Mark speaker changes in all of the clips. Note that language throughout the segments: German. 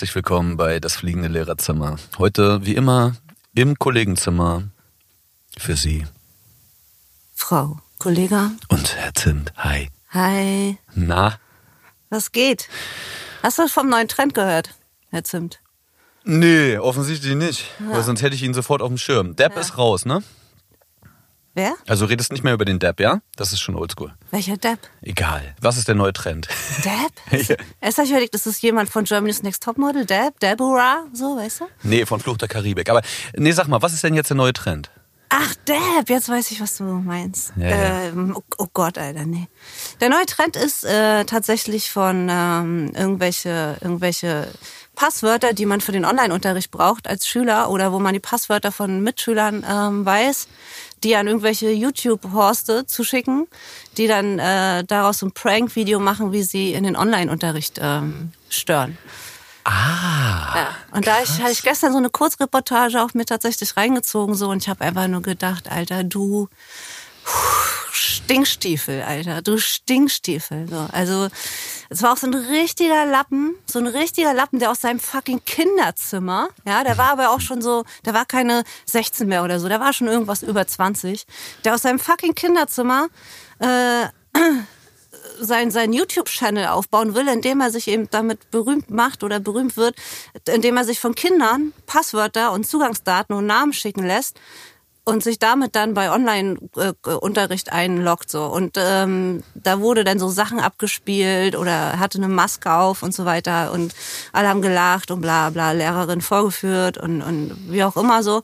Speaker 1: herzlich willkommen bei Das Fliegende Lehrerzimmer. Heute, wie immer, im Kollegenzimmer für Sie.
Speaker 2: Frau, Kollege.
Speaker 1: Und Herr Zimt, hi.
Speaker 2: Hi.
Speaker 1: Na?
Speaker 2: Was geht? Hast du vom neuen Trend gehört, Herr Zimt?
Speaker 1: Nee, offensichtlich nicht. Ja. Weil sonst hätte ich ihn sofort auf dem Schirm. Depp ja. ist raus, ne?
Speaker 2: Wer?
Speaker 1: Also redest nicht mehr über den Depp, ja? Das ist schon oldschool.
Speaker 2: Welcher Depp?
Speaker 1: Egal. Was ist der neue Trend?
Speaker 2: Depp? ja. Erst habe ich überlegt, ist das jemand von Germany's Next Topmodel? Depp? Deborah? So, weißt du?
Speaker 1: Nee, von Fluch der Karibik. Aber nee, sag mal, was ist denn jetzt der neue Trend?
Speaker 2: Ach, Depp, jetzt weiß ich, was du meinst. Ja, ähm, oh, oh, Gott, Alter, nee. Der neue Trend ist äh, tatsächlich von ähm, irgendwelche, irgendwelche Passwörter, die man für den Online-Unterricht braucht als Schüler oder wo man die Passwörter von Mitschülern ähm, weiß, die an irgendwelche YouTube-Horste zu schicken, die dann äh, daraus so ein Prank-Video machen, wie sie in den Online-Unterricht ähm, stören.
Speaker 1: Ah.
Speaker 2: Ja. Und krass. da habe ich gestern so eine Kurzreportage auch mir tatsächlich reingezogen so und ich habe einfach nur gedacht, Alter, du Stinkstiefel, Alter, du Stinkstiefel. So. Also es war auch so ein richtiger Lappen, so ein richtiger Lappen, der aus seinem fucking Kinderzimmer, ja, der war aber auch schon so, der war keine 16 mehr oder so, der war schon irgendwas über 20, der aus seinem fucking Kinderzimmer äh, sein, sein YouTube-Channel aufbauen will, indem er sich eben damit berühmt macht oder berühmt wird, indem er sich von Kindern Passwörter und Zugangsdaten und Namen schicken lässt, und sich damit dann bei Online-Unterricht einloggt so. Und ähm, da wurde dann so Sachen abgespielt oder hatte eine Maske auf und so weiter und alle haben gelacht und bla bla Lehrerin vorgeführt und und wie auch immer so.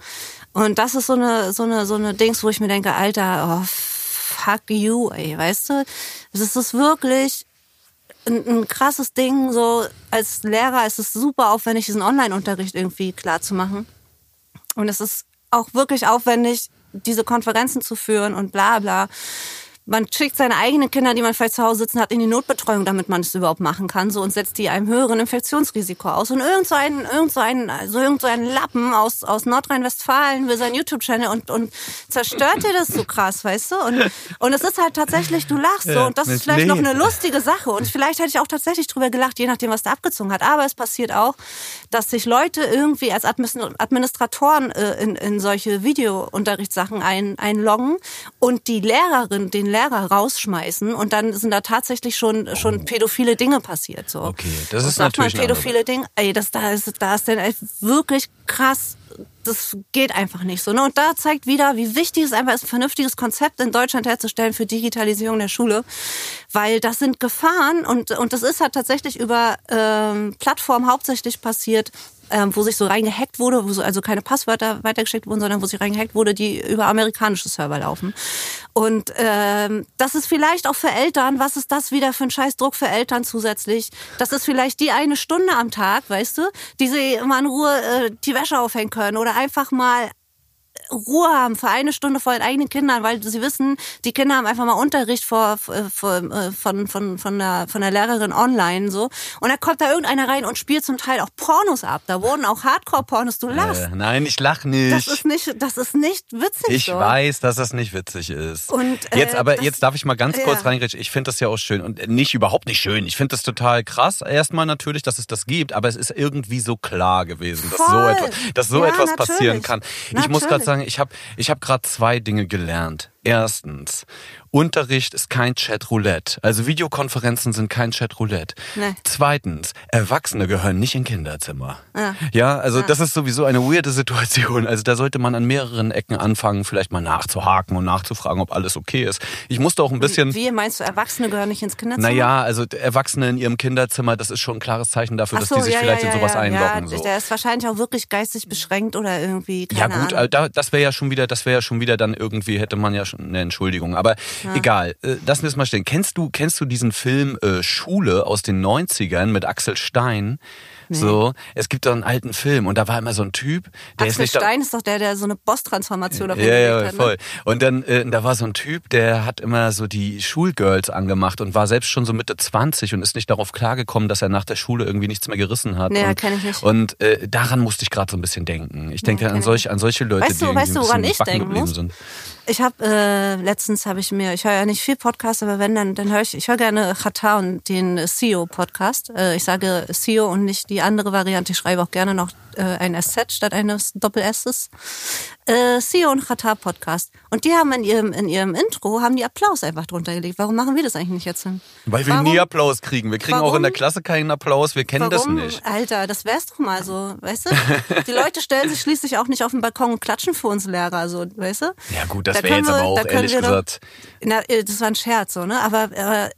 Speaker 2: Und das ist so eine so eine so eine Dings wo ich mir denke Alter oh, fuck you ey weißt du? Das ist wirklich ein, ein krasses Ding so. Als Lehrer ist es super aufwendig diesen Online-Unterricht irgendwie klar zu machen und es ist auch wirklich aufwendig, diese Konferenzen zu führen und bla bla man schickt seine eigenen Kinder, die man vielleicht zu Hause sitzen hat, in die Notbetreuung, damit man es überhaupt machen kann, so und setzt die einem höheren Infektionsrisiko aus. Und irgend so ein, irgend so ein, also irgend so ein Lappen aus, aus Nordrhein-Westfalen will sein YouTube-Channel und, und zerstört dir das so krass, weißt du? Und, und es ist halt tatsächlich, du lachst so und das ist vielleicht noch eine lustige Sache und vielleicht hätte ich auch tatsächlich drüber gelacht, je nachdem, was da abgezogen hat. Aber es passiert auch, dass sich Leute irgendwie als Administratoren äh, in, in solche Videounterrichtssachen ein, einloggen und die Lehrerin, den Lehrer rausschmeißen und dann sind da tatsächlich schon schon pädophile Dinge passiert. So.
Speaker 1: Okay, das ist natürlich
Speaker 2: man pädophile Dinge. Ey, das da ist da ist denn wirklich krass das geht einfach nicht so. Ne? Und da zeigt wieder, wie wichtig es einfach ist, ein vernünftiges Konzept in Deutschland herzustellen für Digitalisierung der Schule. Weil das sind Gefahren und, und das ist halt tatsächlich über ähm, Plattformen hauptsächlich passiert, ähm, wo sich so reingehackt wurde, wo so also keine Passwörter weitergeschickt wurden, sondern wo sich reingehackt wurde, die über amerikanische Server laufen. Und ähm, das ist vielleicht auch für Eltern, was ist das wieder für ein Scheißdruck für Eltern zusätzlich? Das ist vielleicht die eine Stunde am Tag, weißt du, die sie mal in Ruhe äh, die Wäsche aufhängen können oder einfach mal Ruhe haben für eine Stunde vor den eigenen Kindern, weil sie wissen, die Kinder haben einfach mal Unterricht vor, vor, äh, von, von, von, der, von der Lehrerin online so. Und da kommt da irgendeiner rein und spielt zum Teil auch Pornos ab. Da wurden auch Hardcore-Pornos, du lachst. Äh,
Speaker 1: nein, ich lach nicht.
Speaker 2: Das ist nicht, das ist nicht witzig.
Speaker 1: Ich
Speaker 2: so.
Speaker 1: weiß, dass das nicht witzig ist. Und, äh, jetzt aber, das, jetzt darf ich mal ganz kurz ja. reingrätschen. Ich finde das ja auch schön und nicht überhaupt nicht schön. Ich finde das total krass. Erstmal natürlich, dass es das gibt, aber es ist irgendwie so klar gewesen, dass so etwas, dass so ja, etwas natürlich. passieren kann. Ich natürlich. muss gerade sagen, ich habe ich hab gerade zwei Dinge gelernt. Erstens, Unterricht ist kein Chatroulette. Also Videokonferenzen sind kein Chatroulette. Nee. Zweitens, Erwachsene gehören nicht in Kinderzimmer. Ja, ja also ja. das ist sowieso eine weirde Situation. Also da sollte man an mehreren Ecken anfangen, vielleicht mal nachzuhaken und nachzufragen, ob alles okay ist. Ich musste auch ein bisschen...
Speaker 2: Wie, wie meinst du, Erwachsene gehören nicht ins Kinderzimmer?
Speaker 1: Naja, also Erwachsene in ihrem Kinderzimmer, das ist schon ein klares Zeichen dafür, so, dass die sich ja, vielleicht in sowas einloggen.
Speaker 2: So. der ist wahrscheinlich auch wirklich geistig beschränkt oder irgendwie,
Speaker 1: Ja gut, Ahnung. das wäre ja schon wieder, das wäre ja schon wieder dann irgendwie, hätte man ja schon eine Entschuldigung. Aber egal, äh, lassen wir es mal stehen. Kennst du, kennst du diesen Film äh, Schule aus den 90ern mit Axel Stein? Nee. So, es gibt doch einen alten Film und da war immer so ein Typ,
Speaker 2: der Axel ist nicht Stein ist doch der, der so eine Boss-Transformation
Speaker 1: auf Ja, ja, hat, ne? voll. Und dann, äh, da war so ein Typ, der hat immer so die Schulgirls angemacht und war selbst schon so Mitte 20 und ist nicht darauf klargekommen, dass er nach der Schule irgendwie nichts mehr gerissen hat.
Speaker 2: Nee,
Speaker 1: und,
Speaker 2: kenn ich nicht.
Speaker 1: Und äh, daran musste ich gerade so ein bisschen denken. Ich denke nee, an, solch, an solche Leute,
Speaker 2: weißt du,
Speaker 1: die
Speaker 2: weißt
Speaker 1: du,
Speaker 2: woran ich denken
Speaker 1: muss? sind.
Speaker 2: Ich habe äh, letztens habe ich mir, ich höre ja nicht viel Podcast, aber wenn dann, dann höre ich, ich höre gerne Chata und den CEO Podcast. Äh, ich sage CEO und nicht die die andere Variante, ich schreibe auch gerne noch äh, ein SZ statt eines Doppel-Ss. Äh, CEO und Qatar Podcast. Und die haben in ihrem, in ihrem Intro, haben die Applaus einfach drunter gelegt. Warum machen wir das eigentlich nicht jetzt hin?
Speaker 1: Weil wir warum? nie Applaus kriegen. Wir kriegen warum? auch in der Klasse keinen Applaus. Wir kennen warum? das nicht.
Speaker 2: Alter, das wär's doch mal so, weißt du? Die Leute stellen sich schließlich auch nicht auf den Balkon und klatschen für uns Lehrer, so, weißt du?
Speaker 1: Ja gut, das da wäre jetzt aber auch ehrlich gesagt.
Speaker 2: Doch, na, äh, das war ein Scherz, so, ne? Aber äh,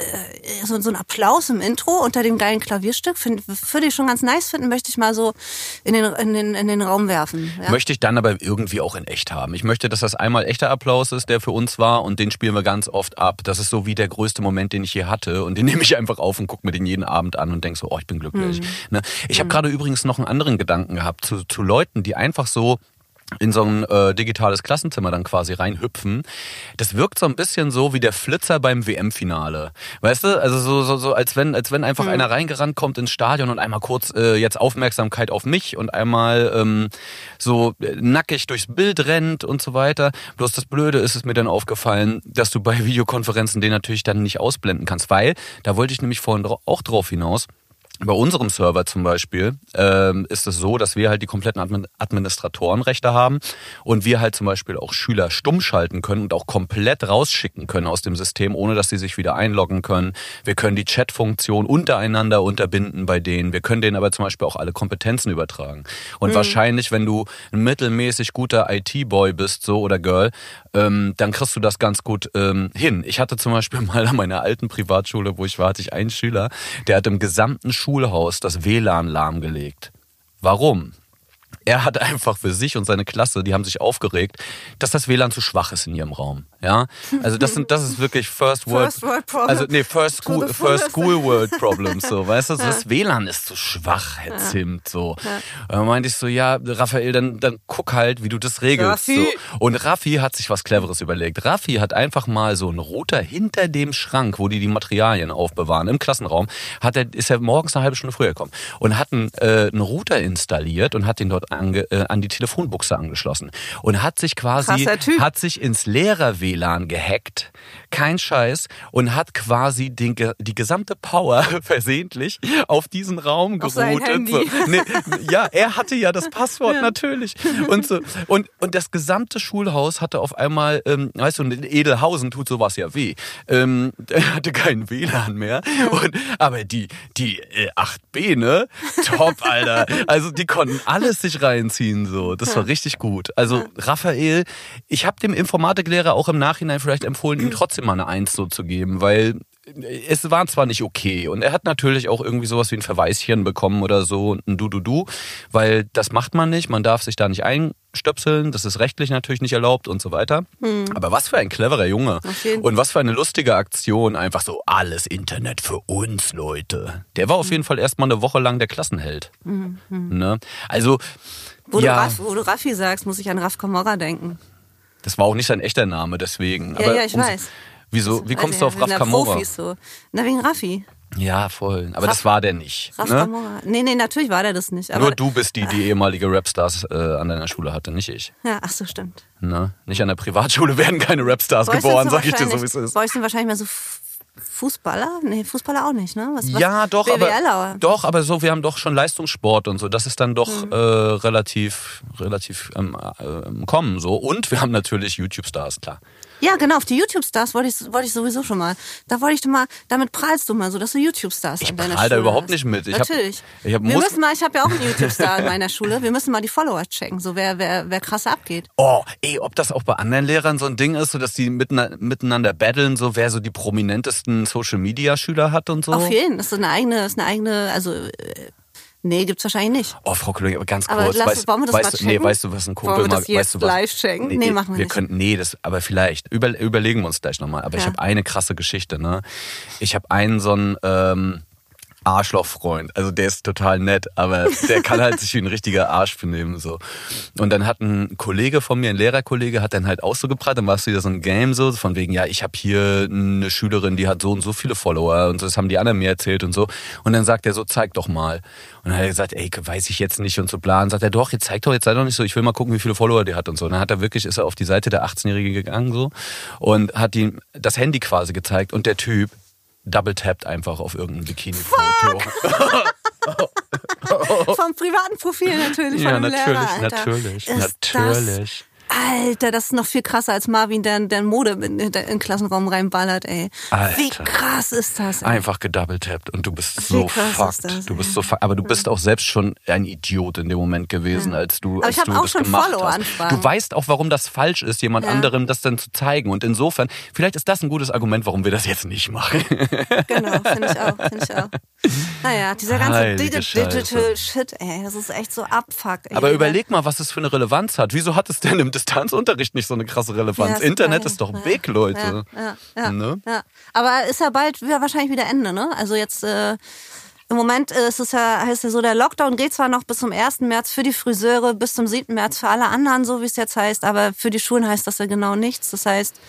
Speaker 2: so, so ein Applaus im Intro unter dem geilen Klavierstück würde ich schon ganz nice finden, möchte ich mal so in den, in den, in den Raum werfen.
Speaker 1: Ja? Möchte ich dann aber irgendwie auch in echt haben. Ich möchte, dass das einmal echter Applaus ist, der für uns war und den spielen wir ganz oft ab. Das ist so wie der größte Moment, den ich je hatte und den nehme ich einfach auf und gucke mir den jeden Abend an und denke so, oh, ich bin glücklich. Mhm. Ne? Ich mhm. habe gerade übrigens noch einen anderen Gedanken gehabt zu, zu Leuten, die einfach so in so ein äh, digitales Klassenzimmer dann quasi reinhüpfen. Das wirkt so ein bisschen so wie der Flitzer beim WM-Finale. Weißt du? Also so, so, so als wenn, als wenn einfach mhm. einer reingerannt kommt ins Stadion und einmal kurz äh, jetzt Aufmerksamkeit auf mich und einmal ähm, so nackig durchs Bild rennt und so weiter. Bloß das Blöde ist es mir dann aufgefallen, dass du bei Videokonferenzen den natürlich dann nicht ausblenden kannst, weil, da wollte ich nämlich vorhin auch drauf hinaus, bei unserem Server zum Beispiel ähm, ist es so, dass wir halt die kompletten Administratorenrechte haben und wir halt zum Beispiel auch Schüler stumm schalten können und auch komplett rausschicken können aus dem System, ohne dass sie sich wieder einloggen können. Wir können die Chat-Funktion untereinander unterbinden bei denen. Wir können denen aber zum Beispiel auch alle Kompetenzen übertragen. Und mhm. wahrscheinlich, wenn du ein mittelmäßig guter IT-Boy bist, so oder Girl, ähm, dann kriegst du das ganz gut ähm, hin. Ich hatte zum Beispiel mal an meiner alten Privatschule, wo ich war, hatte ich einen Schüler, der hat im gesamten Schulhaus das WLAN lahmgelegt. Warum? Er hat einfach für sich und seine Klasse, die haben sich aufgeregt, dass das WLAN zu schwach ist in ihrem Raum. Ja, also das sind, das ist wirklich First World, first world Problems. also nee, First School, First School World Problems, so, weißt du, ja. das WLAN ist zu schwach, Herr ja. Zimt, so. Ja. Dann meinte ich so, ja, Raphael, dann, dann guck halt, wie du das regelst, Raffi. so. Und Raffi hat sich was Cleveres überlegt. Raffi hat einfach mal so einen Router hinter dem Schrank, wo die die Materialien aufbewahren, im Klassenraum, hat er, ist er morgens eine halbe Stunde früher gekommen und hat einen, äh, einen Router installiert und hat den dort ange, äh, an die Telefonbuchse angeschlossen und hat sich quasi, hat sich ins Lehrer WLAN gehackt, kein Scheiß, und hat quasi den, die gesamte Power versehentlich auf diesen Raum geroutet. So. Nee, ja, er hatte ja das Passwort ja. natürlich. Und, so. und, und das gesamte Schulhaus hatte auf einmal, ähm, weißt du, in Edelhausen tut sowas ja weh. Ähm, er hatte keinen WLAN mehr. Und, aber die, die äh, 8b, ne? Top, Alter. Also die konnten alles sich reinziehen. so. Das war richtig gut. Also Raphael, ich habe dem Informatiklehrer auch im Nachhinein vielleicht empfohlen, ihm trotzdem mal eine Eins so zu geben, weil es war zwar nicht okay und er hat natürlich auch irgendwie sowas wie ein Verweischen bekommen oder so ein Du-Du-Du, weil das macht man nicht, man darf sich da nicht einstöpseln, das ist rechtlich natürlich nicht erlaubt und so weiter. Hm. Aber was für ein cleverer Junge und was für eine lustige Aktion, einfach so alles Internet für uns Leute. Der war auf hm. jeden Fall erstmal eine Woche lang der Klassenheld. Mhm. Ne? Also
Speaker 2: wo, ja. du Raff, wo du Raffi sagst, muss ich an Raff Komorra denken.
Speaker 1: Das war auch nicht sein echter Name, deswegen.
Speaker 2: Ja, Aber ja, ich weiß.
Speaker 1: Wieso? Wie kommst du auf Raff Kamora? Profis
Speaker 2: so. Na, wegen Raffi.
Speaker 1: Ja, voll. Aber Raff, das war der nicht. Raff ne?
Speaker 2: Kamora. Nee, nee, natürlich war der das nicht.
Speaker 1: Nur du bist die, die ehemalige Rapstars äh, an deiner Schule hatte, nicht ich.
Speaker 2: Ja, ach so, stimmt.
Speaker 1: Ne? Nicht an der Privatschule werden keine Rapstars geboren, sag ich dir so, wie es ist.
Speaker 2: Euch sind wahrscheinlich mal so Fußballer? Nee, Fußballer auch nicht, ne?
Speaker 1: Was, ja, was? doch, BWLer. aber doch, aber so, wir haben doch schon Leistungssport und so. Das ist dann doch mhm. äh, relativ, relativ ähm, äh, kommen so. Und wir haben natürlich YouTube-Stars, klar.
Speaker 2: Ja, genau, auf die YouTube-Stars wollte ich, wollte ich sowieso schon mal. Da wollte ich mal, damit prahlst du mal so, dass du YouTube-Stars
Speaker 1: in deiner Schule da überhaupt hast. nicht mit.
Speaker 2: Ich Natürlich. Hab, ich hab, wir müssen mal, ich habe ja auch einen YouTube-Star in meiner Schule. Wir müssen mal die Follower checken, so wer, wer, wer krasser abgeht.
Speaker 1: Oh, ey, ob das auch bei anderen Lehrern so ein Ding ist, so dass die miteinander, miteinander battlen, so wer so die prominentesten Social-Media-Schüler hat und so?
Speaker 2: Auf jeden, das ist eine eigene, ist eine eigene, also äh, Nee, gibt's wahrscheinlich nicht.
Speaker 1: Oh, Frau Kollegin, aber ganz kurz.
Speaker 2: Aber lass, weißt, wollen wir das
Speaker 1: weißt,
Speaker 2: mal checken?
Speaker 1: Nee, weißt du, was ein Kumpel wollen
Speaker 2: wir das
Speaker 1: mal,
Speaker 2: jetzt
Speaker 1: weißt du,
Speaker 2: was, live checken? Nee, nee, machen wir,
Speaker 1: wir
Speaker 2: nicht.
Speaker 1: Können, nee, das, aber vielleicht. Über, überlegen wir uns gleich nochmal. Aber ja. ich habe eine krasse Geschichte, ne? Ich habe einen so einen, ähm, Arschlochfreund. Also der ist total nett, aber der kann halt sich wie ein richtiger Arsch benehmen. So. Und dann hat ein Kollege von mir, ein Lehrerkollege, hat dann halt auch so geprallt, dann war es wieder so ein Game so, von wegen, ja, ich habe hier eine Schülerin, die hat so und so viele Follower und so, das haben die anderen mir erzählt und so. Und dann sagt er so, zeig doch mal. Und dann hat er gesagt, ey, weiß ich jetzt nicht und so bla. Sagt er, doch, jetzt zeig doch, jetzt sei doch nicht so, ich will mal gucken, wie viele Follower die hat und so. Und dann hat er wirklich, ist er auf die Seite der 18-Jährige gegangen so und hat ihm das Handy quasi gezeigt und der Typ double tappt einfach auf irgendein Bikini-Foto.
Speaker 2: Vom privaten Profil natürlich.
Speaker 1: Ja,
Speaker 2: von
Speaker 1: natürlich,
Speaker 2: Lehrer,
Speaker 1: natürlich,
Speaker 2: Ist
Speaker 1: natürlich.
Speaker 2: Alter, das ist noch viel krasser als Marvin, der, der Mode in, in, den Klassenraum reinballert, ey.
Speaker 1: Alter.
Speaker 2: Wie krass ist das? Ey?
Speaker 1: Einfach gedoubletappt und du bist so fucked. Das, du bist so fucked. Aber du bist auch selbst schon ein Idiot in dem Moment gewesen, ja. als du,
Speaker 2: Aber
Speaker 1: als
Speaker 2: ich
Speaker 1: du
Speaker 2: auch
Speaker 1: das
Speaker 2: schon
Speaker 1: gemacht
Speaker 2: Follow
Speaker 1: hast.
Speaker 2: Anfragen.
Speaker 1: Du weißt auch, warum das falsch ist, jemand
Speaker 2: Ja.
Speaker 1: anderem das dann zu zeigen. Und insofern, vielleicht ist das ein gutes Argument, warum wir das jetzt nicht machen.
Speaker 2: Genau, finde ich auch, finde ich auch. Naja, dieser ganze
Speaker 1: Heilige
Speaker 2: Digi
Speaker 1: Scheiße.
Speaker 2: Digital Shit, ey, das ist echt so abfuck. Ey.
Speaker 1: Aber überleg mal, was es für eine Relevanz hat. Wieso hat es denn im Distanzunterricht nicht so eine krasse Relevanz?
Speaker 2: Ja,
Speaker 1: Internet ist doch big, Leute.
Speaker 2: Ja, ja, ja,
Speaker 1: Ne?
Speaker 2: Aber ist ja bald wieder wahrscheinlich wieder Ende, ne? Also jetzt äh, im Moment äh, ist es ja, heißt ja so, der Lockdown geht zwar noch bis zum 1. März für die Friseure, bis zum 7. März für alle anderen, so wie es jetzt heißt, aber für die Schulen heißt das ja genau nichts. Das heißt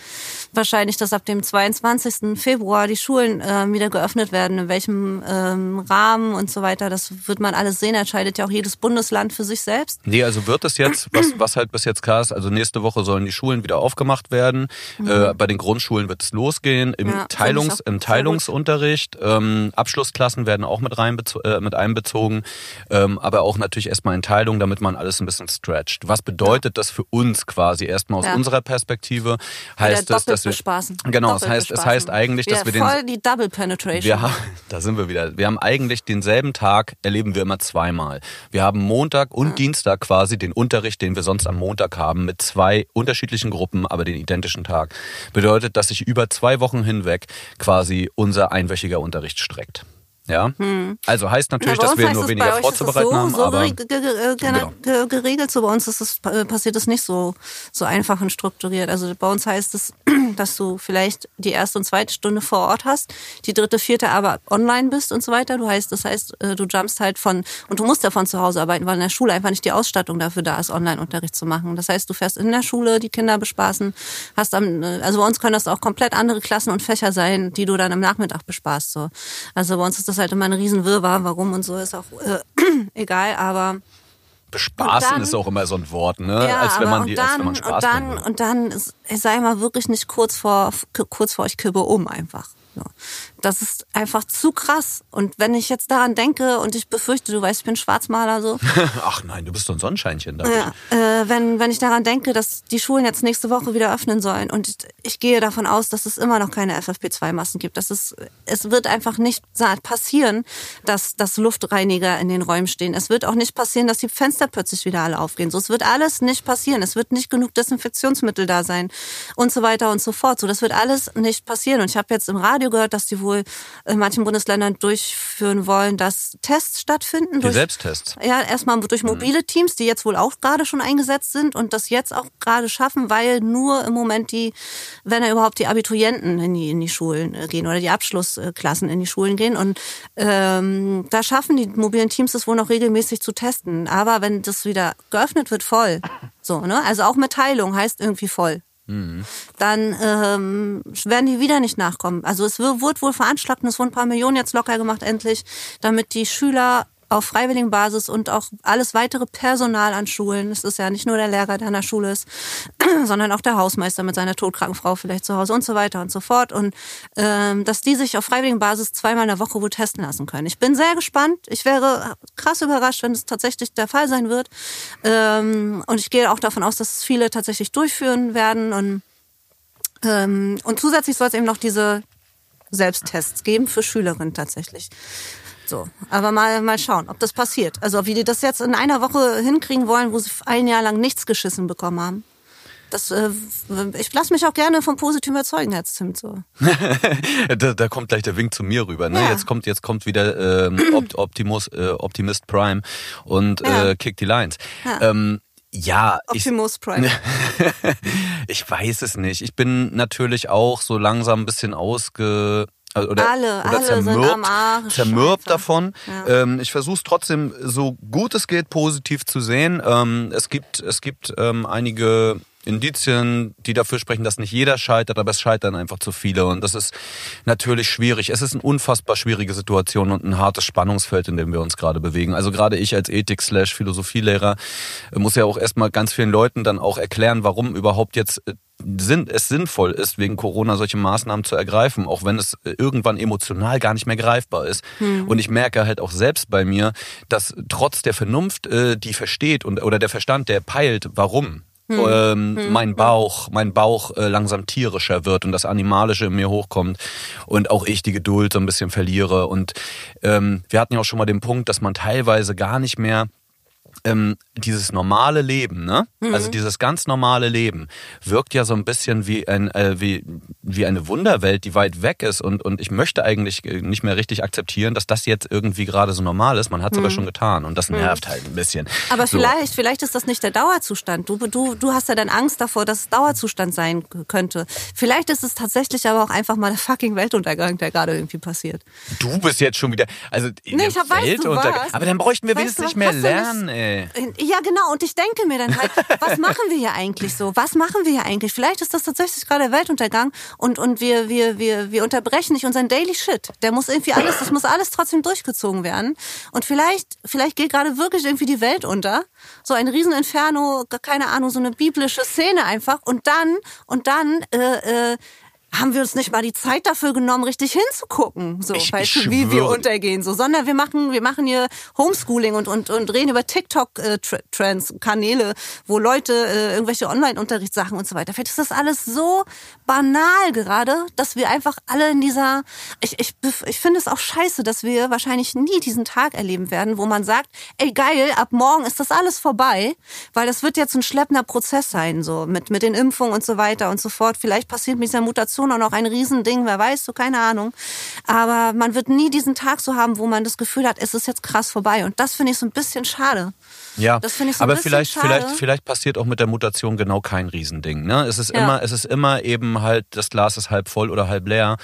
Speaker 2: wahrscheinlich, dass ab dem 22. Februar die Schulen äh, wieder geöffnet werden, in welchem ähm, Rahmen und so weiter. Das wird man alles sehen, entscheidet ja auch jedes Bundesland für sich selbst.
Speaker 1: Nee, also wird es jetzt, was, was halt bis jetzt klar ist, also nächste Woche sollen die Schulen wieder aufgemacht werden. Äh, bei den Grundschulen wird es losgehen. Im,
Speaker 2: Mhm. Ja,
Speaker 1: Teilungs, im Teilungsunterricht. Ähm, Abschlussklassen werden auch mit, reinbezo äh, mit einbezogen. Ähm, aber auch natürlich erstmal in Teilung, damit man alles ein bisschen stretcht. Was bedeutet das für uns quasi erstmal aus
Speaker 2: Ja.
Speaker 1: unserer Perspektive?
Speaker 2: Wieder
Speaker 1: Heißt das, dass wir,
Speaker 2: bespaßen.
Speaker 1: Genau, es heißt, es heißt eigentlich, dass
Speaker 2: ja,
Speaker 1: wir den
Speaker 2: voll die Double Penetration.
Speaker 1: wir haben, da sind wir wieder. Wir haben eigentlich denselben Tag, erleben wir immer zweimal. Wir haben Montag und Dienstag quasi den Unterricht, den wir sonst am Montag haben, mit zwei unterschiedlichen Gruppen, aber den identischen Tag. Bedeutet, dass sich über zwei Wochen hinweg quasi unser einwöchiger Unterricht streckt. Ja? Also heißt natürlich,
Speaker 2: Hm. bei
Speaker 1: dass wir nur weniger vorzubereiten
Speaker 2: so,
Speaker 1: haben,
Speaker 2: so
Speaker 1: aber
Speaker 2: ge-
Speaker 1: Genau.
Speaker 2: ge- geregelt. So bei uns ist es, äh, passiert es nicht so, so einfach und strukturiert. Also bei uns heißt es, dass du vielleicht die erste und zweite Stunde vor Ort hast, die dritte, vierte aber online bist und so weiter. Du heißt, das heißt, äh, du jumpst halt von, und du musst ja von zu Hause arbeiten, weil in der Schule einfach nicht die Ausstattung dafür da ist, Online-Unterricht zu machen. Das heißt, du fährst in der Schule, die Kinder bespaßen, hast am, äh, also bei uns können das auch komplett andere Klassen und Fächer sein, die du dann am Nachmittag bespaßt, so. Also bei uns ist das halt immer ein Riesenwirrwar, warum und so ist auch, äh, egal, aber,
Speaker 1: bespaßen
Speaker 2: Und dann-
Speaker 1: ist auch immer so ein Wort, ne?
Speaker 2: ja,
Speaker 1: als wenn man die,
Speaker 2: und
Speaker 1: als
Speaker 2: dann,
Speaker 1: wenn man
Speaker 2: und
Speaker 1: Spaß
Speaker 2: dann,
Speaker 1: haben will.
Speaker 2: und dann, ist- sei mal wirklich nicht kurz vor, kurz vor ich kippe um einfach. So. Das ist einfach zu krass. Und wenn ich jetzt daran denke und ich befürchte, du weißt, ich bin Schwarzmaler so,
Speaker 1: Ach nein, du bist so ein Sonnenscheinchen da.
Speaker 2: ja, äh, wenn, wenn ich daran denke, dass die Schulen jetzt nächste Woche wieder öffnen sollen und ich, ich gehe davon aus, dass es immer noch keine FFP2-Massen gibt. Das ist, es wird einfach nicht passieren, dass, dass Luftreiniger in den Räumen stehen. Es wird auch nicht passieren, dass die Fenster plötzlich wieder alle aufgehen. So, es wird alles nicht passieren. Es wird nicht genug Desinfektionsmittel da sein und so weiter und so fort. So, das wird alles nicht passieren. Und ich habe jetzt im Radio gehört, dass die wohl in manchen Bundesländern durchführen wollen, dass Tests stattfinden.
Speaker 1: Die
Speaker 2: durch-
Speaker 1: Selbsttests.
Speaker 2: ja, erstmal durch mobile Teams, die jetzt wohl auch gerade schon eingesetzt sind und das jetzt auch gerade schaffen, weil nur im Moment die, wenn er überhaupt die Abiturienten in die, in die Schulen äh, gehen oder die Abschlussklassen in die Schulen gehen. Und ähm, da schaffen die mobilen Teams es wohl noch regelmäßig zu testen. Aber wenn das wieder geöffnet wird, voll. So, ne? Also auch Mitteilung heißt irgendwie voll dann ähm, werden die wieder nicht nachkommen. Also es wird wohl veranschlagt und es wurden ein paar Millionen jetzt locker gemacht endlich, damit die Schüler auf freiwilligen Basis und auch alles weitere Personal an Schulen, es ist ja nicht nur der Lehrer, der an der Schule ist, sondern auch der Hausmeister mit seiner todkranken Frau vielleicht zu Hause und so weiter und so fort. Und ähm, dass die sich auf freiwilligen Basis zweimal in der Woche wohl testen lassen können. Ich bin sehr gespannt. Ich wäre krass überrascht, wenn es tatsächlich der Fall sein wird. Ähm, und ich gehe auch davon aus, dass viele tatsächlich durchführen werden. Und, ähm, und zusätzlich soll es eben noch diese Selbsttests geben für Schülerinnen tatsächlich. So, aber mal, mal schauen, ob das passiert. Also wie die das jetzt in einer Woche hinkriegen wollen, wo sie ein Jahr lang nichts geschissen bekommen haben. Das, äh, ich lasse mich auch gerne vom Positiven überzeugen, Herr Zimt. So.
Speaker 1: da, da kommt gleich der Wink zu mir rüber. Ne?
Speaker 2: Ja.
Speaker 1: Jetzt kommt jetzt kommt wieder ähm, Opt Optimus, äh, Optimist Prime und
Speaker 2: Ja.
Speaker 1: äh, Kick die Lines. Ähm, ja, ich,
Speaker 2: Optimus Prime.
Speaker 1: ich weiß es nicht. Ich bin natürlich auch so langsam ein bisschen ausge oder,
Speaker 2: Alle,
Speaker 1: oder
Speaker 2: alle sind
Speaker 1: zermürbt,
Speaker 2: am Arsch
Speaker 1: zermürbt
Speaker 2: einfach.
Speaker 1: davon.
Speaker 2: Ja.
Speaker 1: Ähm, ich versuche es trotzdem so gut es geht positiv zu sehen. Ähm, es gibt es gibt ähm, einige Indizien, die dafür sprechen, dass nicht jeder scheitert, aber es scheitern einfach zu viele. Und das ist natürlich schwierig. Es ist eine unfassbar schwierige Situation und ein hartes Spannungsfeld, in dem wir uns gerade bewegen. Also gerade ich als Ethik-Philosophie-Lehrer äh, muss ja auch erstmal ganz vielen Leuten dann auch erklären, warum überhaupt jetzt äh, es sinnvoll ist, wegen Corona solche Maßnahmen zu ergreifen, auch wenn es äh, irgendwann emotional gar nicht mehr greifbar ist. Hm. Und ich merke halt auch selbst bei mir, dass trotz der Vernunft, die versteht und oder der Verstand, der peilt, warum hm. Ähm, hm. mein Bauch, mein Bauch äh, langsam tierischer wird und das Animalische in mir hochkommt und auch ich die Geduld so ein bisschen verliere. Und ähm, wir hatten ja auch schon mal den Punkt, dass man teilweise gar nicht mehr ähm, dieses normale Leben, ne? Mhm. Also dieses ganz normale Leben wirkt ja so ein bisschen wie ein äh, wie wie eine Wunderwelt, die weit weg ist und und ich möchte eigentlich nicht mehr richtig akzeptieren, dass das jetzt irgendwie gerade so normal ist. Man hat es mhm. aber schon getan und das mhm. nervt mhm. halt ein bisschen.
Speaker 2: Aber so. vielleicht vielleicht ist das nicht der Dauerzustand. Du du du hast ja dann Angst davor, dass es Dauerzustand sein könnte. Vielleicht ist es tatsächlich aber auch einfach mal der fucking Weltuntergang, der gerade irgendwie passiert.
Speaker 1: Du bist jetzt schon wieder also
Speaker 2: nee, ich hab,
Speaker 1: Weltuntergang. Weißt du aber dann bräuchten wir wenigstens nicht mehr lernen, ey.
Speaker 2: Ja, genau. Und ich denke mir dann halt, was machen wir hier eigentlich so? Was machen wir hier eigentlich? Vielleicht ist das tatsächlich gerade der Weltuntergang und, und wir, wir, wir, wir unterbrechen nicht unseren Daily Shit. Der muss irgendwie alles, das muss alles trotzdem durchgezogen werden. Und vielleicht, vielleicht geht gerade wirklich irgendwie die Welt unter. So ein Rieseninferno, keine Ahnung, so eine biblische Szene einfach. Und dann, und dann, äh, äh, haben wir uns nicht mal die Zeit dafür genommen, richtig hinzugucken, so, ich, weißt du, wie wir untergehen, so, sondern wir machen, wir machen hier Homeschooling und, und, und reden über TikTok-Trends, Kanäle, wo Leute äh, irgendwelche Online-Unterrichtssachen und so weiter. Vielleicht ist das alles so banal gerade, dass wir einfach alle in dieser, ich, ich, ich finde es auch scheiße, dass wir wahrscheinlich nie diesen Tag erleben werden, wo man sagt, ey geil, ab morgen ist das alles vorbei, weil das wird jetzt ein schleppender Prozess sein, so, mit, mit den Impfungen und so weiter und so fort. Vielleicht passiert mit dieser Mutation Inflation auch noch ein Riesending, wer weiß, so keine Ahnung. Aber man wird nie diesen Tag so haben, wo man das Gefühl hat, es ist jetzt krass vorbei. Und das finde ich so ein bisschen schade.
Speaker 1: Ja, das ich so aber vielleicht, schade. vielleicht, vielleicht passiert auch mit der Mutation genau kein Riesending. Ne? Es ist ja. immer, es ist immer eben halt, das Glas ist halb voll oder halb leer.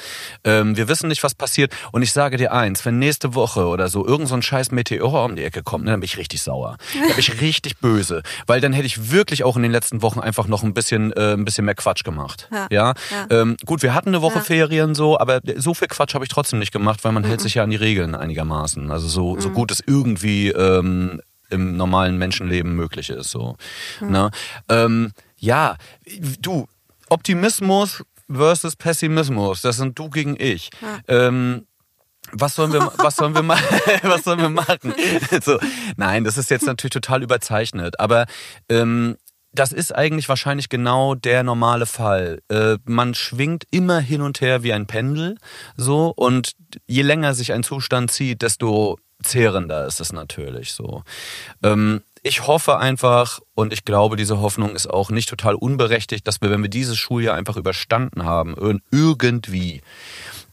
Speaker 1: Ähm, wir wissen nicht, was passiert. Und ich sage dir eins, wenn nächste Woche oder so irgend so ein scheiß Meteor um die Ecke kommt, ne, dann bin ich richtig sauer. Dann bin ich richtig böse. Weil dann hätte ich wirklich auch in den letzten Wochen einfach noch ein bisschen, äh, ein bisschen mehr Quatsch gemacht. Ja. ja? ja. Ähm, gut, wir hatten eine Woche Ferien so, aber so viel Quatsch habe ich trotzdem nicht gemacht, weil man mhm. hält sich ja an die Regeln einigermaßen. Also so, mhm. so gut es irgendwie ähm, im normalen Menschenleben möglich ist. So. Mhm. Ne? Ähm, ja, du, Optimismus versus Pessimismus, das sind du gegen ich. Ja. Ähm, was sollen wir, was sollen wir machen? was sollen wir machen? so, nein, das ist jetzt natürlich total überzeichnet. Aber ähm, das ist eigentlich wahrscheinlich genau der normale Fall. Äh, man schwingt immer hin und her wie ein Pendel, so und je länger sich ein Zustand zieht, desto zehrender ist es natürlich so. Ähm, ich hoffe einfach und ich glaube, diese Hoffnung ist auch nicht total unberechtigt, dass wir, wenn wir dieses Schuljahr einfach überstanden haben, irgendwie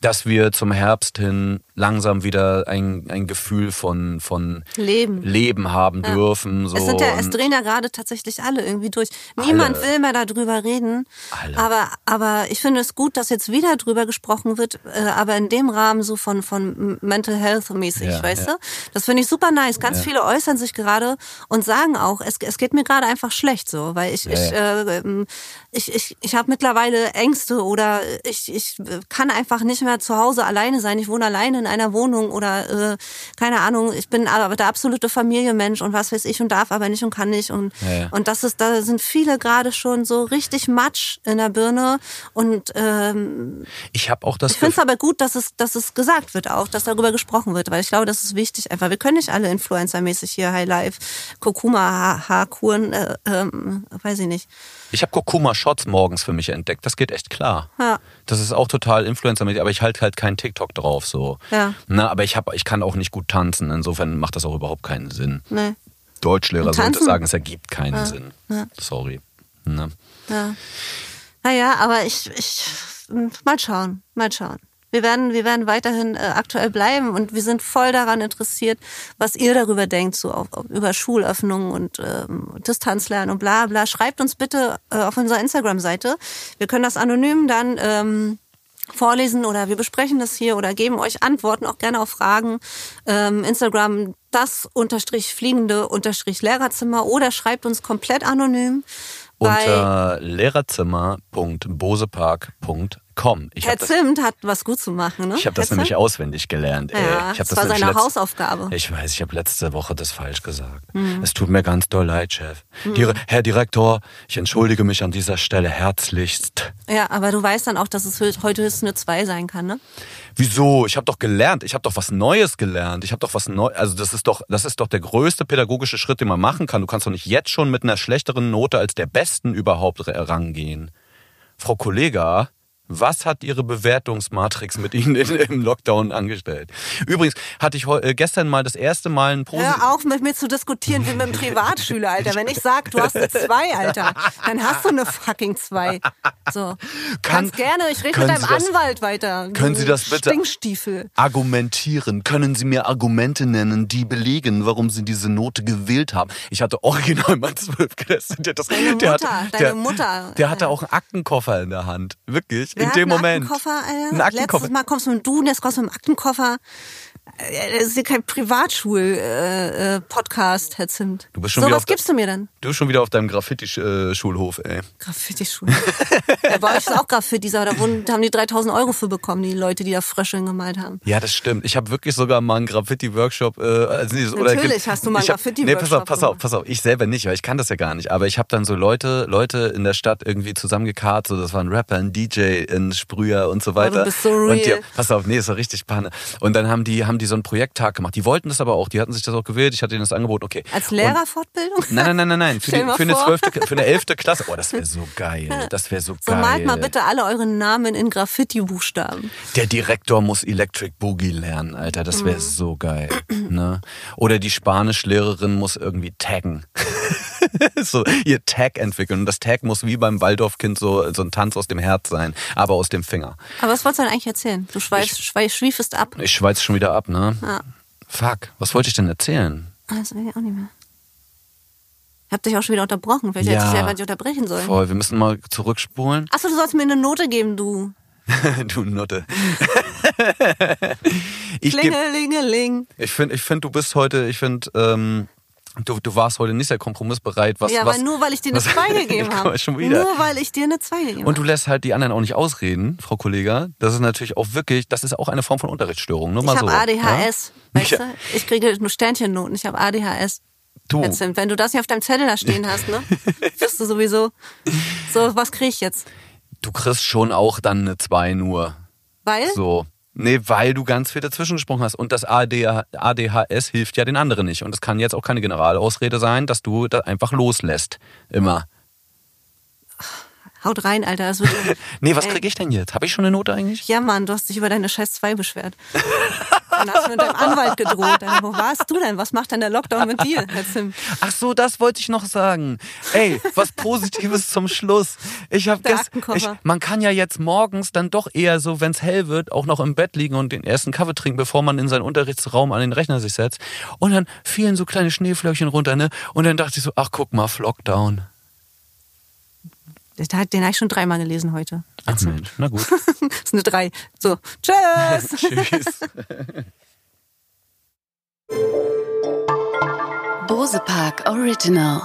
Speaker 1: dass wir zum Herbst hin langsam wieder ein, ein Gefühl von, von
Speaker 2: Leben,
Speaker 1: Leben haben ja. dürfen. So.
Speaker 2: Es, sind ja, es drehen ja gerade tatsächlich alle irgendwie durch. Niemand alle. will mehr darüber reden. Alle. Aber, aber ich finde es gut, dass jetzt wieder drüber gesprochen wird, äh, aber in dem Rahmen so von, von Mental Health mäßig, ja, weißt ja. du? Das finde ich super nice. Ganz viele äußern sich gerade und sagen auch, es, es geht mir gerade einfach schlecht so, weil ich, ich, äh, ähm, ich, ich, ich habe mittlerweile Ängste oder ich, ich kann einfach nicht mehr zu Hause alleine sein. Ich wohne alleine in einer Wohnung oder äh, keine Ahnung, ich bin aber der absolute Familienmensch und was weiß ich und darf aber nicht und kann nicht. Und, ja, ja. und das ist, da sind viele gerade schon so richtig matsch in der Birne. Und ähm,
Speaker 1: ich habe auch das.
Speaker 2: Ich finde es aber gut, dass es, dass es gesagt wird auch, dass darüber gesprochen wird, weil ich glaube, das ist wichtig einfach. Wir können nicht alle Influencer-mäßig hier High Life, Kurkuma, Haarkuren, äh, ähm, weiß ich nicht.
Speaker 1: Ich habe Kurkuma-Shots morgens für mich entdeckt. Das geht echt klar. Ja. Das ist auch total Influencer-mäßig, aber ich halte halt keinen TikTok drauf so. Ja. Na, aber ich, hab, ich kann auch nicht gut tanzen. Insofern macht das auch überhaupt keinen Sinn. Nee. Deutschlehrer sollte sagen, es ergibt keinen ja. Sinn. Ja. Sorry. Na.
Speaker 2: Ja. Naja, aber ich, ich, mal schauen, mal schauen. Wir werden, wir werden weiterhin äh, aktuell bleiben und wir sind voll daran interessiert, was ihr darüber denkt, so auf, auf, über Schulöffnungen und ähm, Distanzlernen und bla bla. Schreibt uns bitte äh, auf unserer Instagram-Seite. Wir können das anonym dann ähm, vorlesen oder wir besprechen das hier oder geben euch Antworten auch gerne auf Fragen. Ähm, Instagram das unterstrich fliegende unterstrich Lehrerzimmer oder schreibt uns komplett anonym
Speaker 1: unter lehrerzimmer.bosepark.com komm.
Speaker 2: Ich Herr Zimt hat was gut zu machen, ne?
Speaker 1: Ich habe das
Speaker 2: Herr
Speaker 1: nämlich Zimt? auswendig gelernt.
Speaker 2: Ja,
Speaker 1: ich das,
Speaker 2: das war seine
Speaker 1: letzte,
Speaker 2: Hausaufgabe.
Speaker 1: Ich weiß, ich habe letzte Woche das falsch gesagt. Mhm. Es tut mir ganz doll leid, Chef. Mhm. Herr Direktor, ich entschuldige mich an dieser Stelle herzlichst.
Speaker 2: Ja, aber du weißt dann auch, dass es heute höchstens eine 2 sein kann, ne?
Speaker 1: Wieso? Ich habe doch gelernt. Ich habe doch was Neues gelernt. Ich habe doch was Neues. Also das ist doch, das ist doch der größte pädagogische Schritt, den man machen kann. Du kannst doch nicht jetzt schon mit einer schlechteren Note als der besten überhaupt rangehen. Frau Kollega, was hat Ihre Bewertungsmatrix mit Ihnen im Lockdown angestellt? Übrigens hatte ich äh, gestern mal das erste Mal ein
Speaker 2: Positiv... Hör auf mit mir zu diskutieren wie mit einem Privatschüler, Alter. Wenn ich sag, du hast eine 2, Alter, dann hast du eine fucking 2. So. Kann, Ganz gerne, ich rede mit deinem das, Anwalt weiter.
Speaker 1: Können Sie das bitte
Speaker 2: Stinkstiefel.
Speaker 1: argumentieren? Können Sie mir Argumente nennen, die belegen, warum Sie diese Note gewählt haben? Ich hatte original mal 12 Klässler.
Speaker 2: Deine Mutter, der hat, deine Mutter.
Speaker 1: Der hatte auch einen Aktenkoffer in der Hand. Wirklich in dem Moment.
Speaker 2: Aktenkoffer, Alter. Ein Aktenkoffer. Letztes Mal kommst du mit du und jetzt kommst du mit dem Aktenkoffer. Äh, das ist ja kein Privatschul-Podcast, äh, Herr Zimt.
Speaker 1: Du bist schon
Speaker 2: so,
Speaker 1: wieder
Speaker 2: was gibst du mir denn?
Speaker 1: Du bist schon wieder auf deinem Graffiti-Schulhof, ey.
Speaker 2: Graffiti-Schulhof. ja, bei euch ist auch Graffiti, aber da haben die 3000 Euro für bekommen, die Leute, die da Fröscheln gemalt haben.
Speaker 1: Ja, das stimmt. Ich habe wirklich sogar mal einen Graffiti-Workshop. Äh,
Speaker 2: also Natürlich hast du mal einen Graffiti-Workshop.
Speaker 1: Nee, pass auf, pass auf, pass auf. Ich selber nicht, weil ich kann das ja gar nicht. Aber ich habe dann so Leute, Leute in der Stadt irgendwie zusammengekarrt. So, das waren Rapper, ein DJ, ein Sprüher und so weiter.
Speaker 2: Oh, du bist so real.
Speaker 1: Und die, pass auf, nee, ist so richtig Panne. Und dann haben die, haben die so einen Projekttag gemacht. Die wollten das aber auch. Die hatten sich das auch gewählt. Ich hatte ihnen das angeboten. Okay.
Speaker 2: Als Lehrerfortbildung?
Speaker 1: Nein, nein, nein, nein, nein. Für, die, für eine zwölfte, für eine elfte Klasse. Oh, das wäre so geil. Das wäre so, so geil.
Speaker 2: So malt mal bitte alle euren Namen in Graffiti-Buchstaben.
Speaker 1: Der Direktor muss Electric Boogie lernen, Alter. Das wäre mhm. so geil. Ne? Oder die Spanischlehrerin muss irgendwie taggen. so ihr Tag entwickeln. Und das Tag muss wie beim Waldorfkind so, so ein Tanz aus dem Herz sein, aber aus dem Finger.
Speaker 2: Aber was wolltest du denn eigentlich erzählen? Du schweifst, ich, schweifst ab.
Speaker 1: Ich schweiz schon wieder ab, ne? Ja. Fuck, was wollte ich denn erzählen?
Speaker 2: Das weiß ich auch nicht mehr. Ich hab dich auch schon wieder unterbrochen. Vielleicht ja, hätte ich selber nicht unterbrechen sollen.
Speaker 1: Voll, wir müssen mal zurückspulen.
Speaker 2: Achso, du sollst mir eine Note geben, du.
Speaker 1: du Nutte.
Speaker 2: ich Klingelingeling.
Speaker 1: Ich finde, ich find, du bist heute, ich finde, ähm, Du, du warst heute nicht sehr kompromissbereit. Was,
Speaker 2: ja,
Speaker 1: aber
Speaker 2: nur weil ich dir eine 2 gegeben habe.
Speaker 1: Schon wieder.
Speaker 2: Nur weil ich dir eine 2 gegeben habe.
Speaker 1: Und du lässt halt die anderen auch nicht ausreden, Frau Kollega. Das ist natürlich auch wirklich, das ist auch eine Form von Unterrichtsstörung. Nur mal
Speaker 2: ich
Speaker 1: so.
Speaker 2: habe ADHS. Ja? Weißt du? Ich kriege nur Sternchennoten. Ich habe ADHS. Du. Jetzt, wenn du das nicht auf deinem Zettel da stehen hast, ne? wirst du sowieso. So, was kriege ich jetzt?
Speaker 1: Du kriegst schon auch dann eine 2 nur.
Speaker 2: Weil?
Speaker 1: So. Nee, weil du ganz viel dazwischen gesprochen hast. Und das ADHS hilft ja den anderen nicht. Und es kann jetzt auch keine Generalausrede sein, dass du das einfach loslässt. Immer.
Speaker 2: Haut rein, Alter. Das wird
Speaker 1: nee, was krieg ich denn jetzt? Habe ich schon eine Note eigentlich?
Speaker 2: Ja, Mann, du hast dich über deine scheiß 2 beschwert. Dann hast du mit deinem Anwalt gedroht. Dann, wo warst du denn? Was macht denn der Lockdown mit dir, Herr Zim?
Speaker 1: Ach so, das wollte ich noch sagen. Ey, was Positives zum Schluss. Ich habe man kann ja jetzt morgens dann doch eher so, wenn es hell wird, auch noch im Bett liegen und den ersten Kaffee trinken, bevor man in seinen Unterrichtsraum an den Rechner sich setzt. Und dann fielen so kleine Schneeflöckchen runter, ne? Und dann dachte ich so, ach guck mal, Lockdown.
Speaker 2: Den habe ich schon dreimal gelesen heute.
Speaker 1: Ach Mensch, na gut.
Speaker 2: das ist eine drei. So, tschüss. tschüss.
Speaker 3: Bose Park Original.